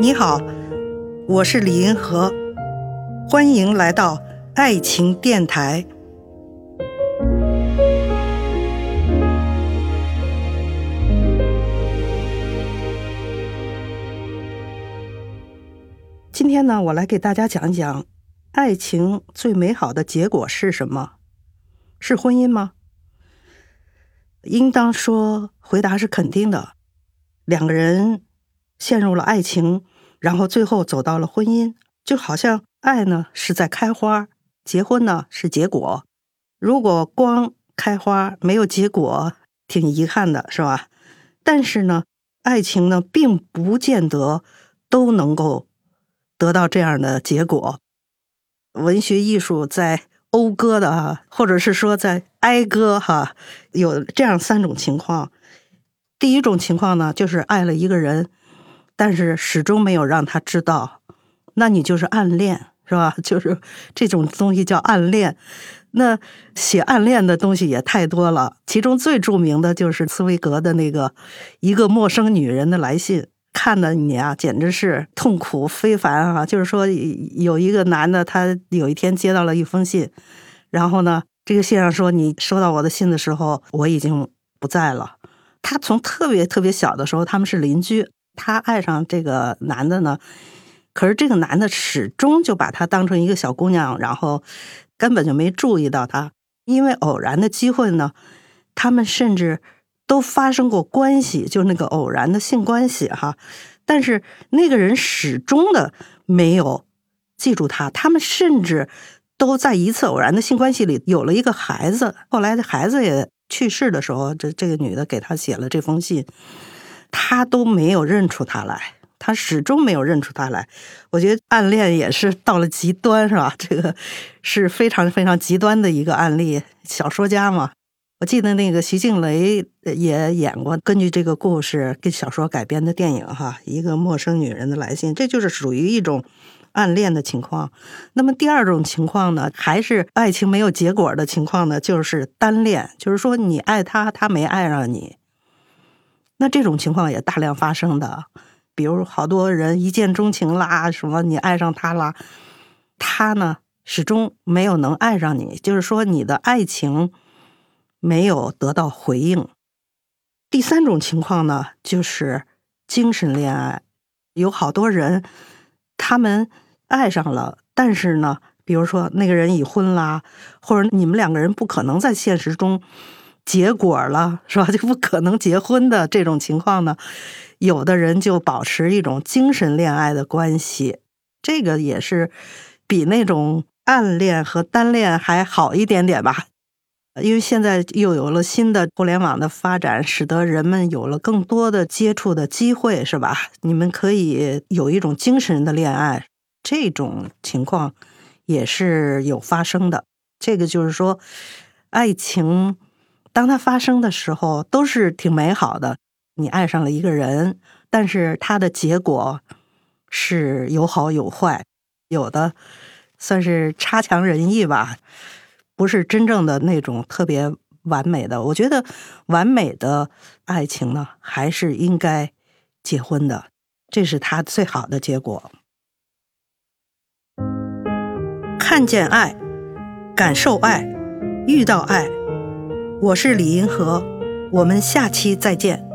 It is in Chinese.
你好，我是李银河，欢迎来到爱情电台。今天呢，我来给大家讲一讲，爱情最美好的结果是什么？是婚姻吗？应当说，回答是肯定的。两个人陷入了爱情，然后最后走到了婚姻，就好像爱呢是在开花，结婚呢是结果。如果光开花没有结果，挺遗憾的，是吧？但是呢，爱情呢并不见得都能够得到这样的结果。文学艺术在。讴歌的哈，或者是说在哀歌哈，有这样三种情况。第一种情况呢，就是爱了一个人，但是始终没有让他知道，那你就是暗恋，是吧？就是这种东西叫暗恋。那写暗恋的东西也太多了，其中最著名的就是茨威格的那个《一个陌生女人的来信》。看的你啊，简直是痛苦非凡啊！就是说，有一个男的，他有一天接到了一封信，然后呢，这个信上说，你收到我的信的时候，我已经不在了。他从特别特别小的时候，他们是邻居，她爱上这个男的呢，可是这个男的始终就把她当成一个小姑娘，然后根本就没注意到她。因为偶然的机会呢，他们甚至。都发生过关系，就那个偶然的性关系哈，但是那个人始终的没有记住他，他们甚至都在一次偶然的性关系里有了一个孩子，后来这孩子也去世的时候，这这个女的给他写了这封信，他都没有认出他来，他始终没有认出他来。我觉得暗恋也是到了极端，是吧？这个是非常非常极端的一个案例，小说家嘛。我记得那个徐静蕾也演过根据这个故事跟小说改编的电影哈，一个陌生女人的来信，这就是属于一种暗恋的情况。那么第二种情况呢，还是爱情没有结果的情况呢，就是单恋，就是说你爱他，他没爱上你。那这种情况也大量发生的，比如好多人一见钟情啦，什么你爱上他啦，他呢始终没有能爱上你，就是说你的爱情。没有得到回应。第三种情况呢，就是精神恋爱，有好多人他们爱上了，但是呢，比如说那个人已婚啦，或者你们两个人不可能在现实中结果了，是吧？就不可能结婚的这种情况呢，有的人就保持一种精神恋爱的关系，这个也是比那种暗恋和单恋还好一点点吧。因为现在又有了新的互联网的发展，使得人们有了更多的接触的机会，是吧？你们可以有一种精神的恋爱，这种情况也是有发生的。这个就是说，爱情当它发生的时候，都是挺美好的。你爱上了一个人，但是它的结果是有好有坏，有的算是差强人意吧。不是真正的那种特别完美的，我觉得完美的爱情呢，还是应该结婚的，这是他最好的结果。看见爱，感受爱，遇到爱，我是李银河，我们下期再见。